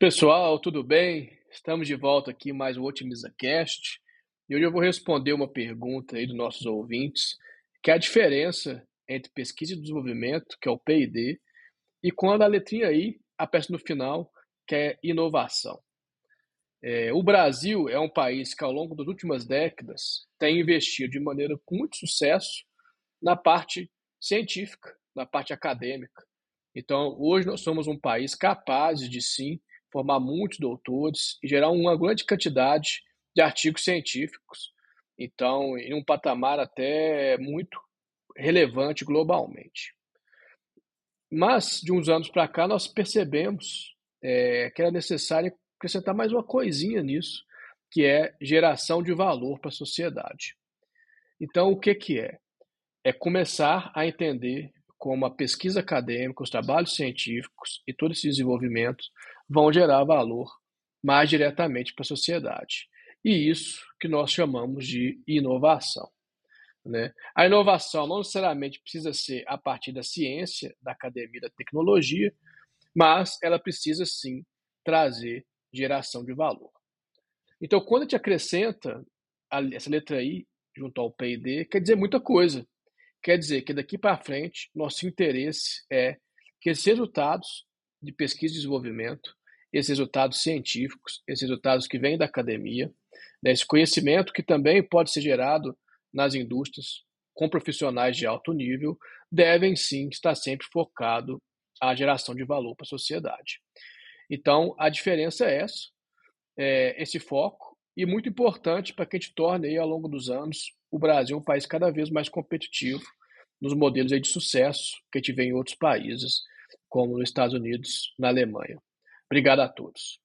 Pessoal, tudo bem? Estamos de volta aqui mais um Otimiza Cast. E hoje eu vou responder uma pergunta aí dos nossos ouvintes, que é a diferença entre pesquisa e desenvolvimento, que é o P&D, e quando a letrinha I aparece no final, que é inovação. É, o Brasil é um país que, ao longo das últimas décadas, tem investido de maneira com muito sucesso na parte científica, na parte acadêmica. Então, hoje nós somos um país capaz de, sim, formar muitos doutores e gerar uma grande quantidade de artigos científicos. Então, em um patamar até muito relevante globalmente. Mas, de uns anos para cá, nós percebemos é, que era necessário acrescentar mais uma coisinha nisso, que é geração de valor para a sociedade. Então, o que, que é? É começar a entender como a pesquisa acadêmica, os trabalhos científicos e todo esse desenvolvimento vão gerar valor mais diretamente para a sociedade. E isso que nós chamamos de inovação. Né? A inovação não necessariamente precisa ser a partir da ciência, da academia, da tecnologia, mas ela precisa sim trazer geração de valor. Então, quando a gente acrescenta essa letra I junto ao P&D, quer dizer muita coisa. Quer dizer que daqui para frente, nosso interesse é que esses resultados de pesquisa e desenvolvimento, esses resultados científicos, esses resultados que vêm da academia, né, esse conhecimento que também pode ser gerado nas indústrias com profissionais de alto nível, devem sim estar sempre focado à geração de valor para a sociedade. Então, a diferença é essa, é esse foco, e muito importante para que a gente torne aí, ao longo dos anos o Brasil um país cada vez mais competitivo nos modelos aí de sucesso que a gente vê em outros países, como nos Estados Unidos, na Alemanha. Obrigado a todos.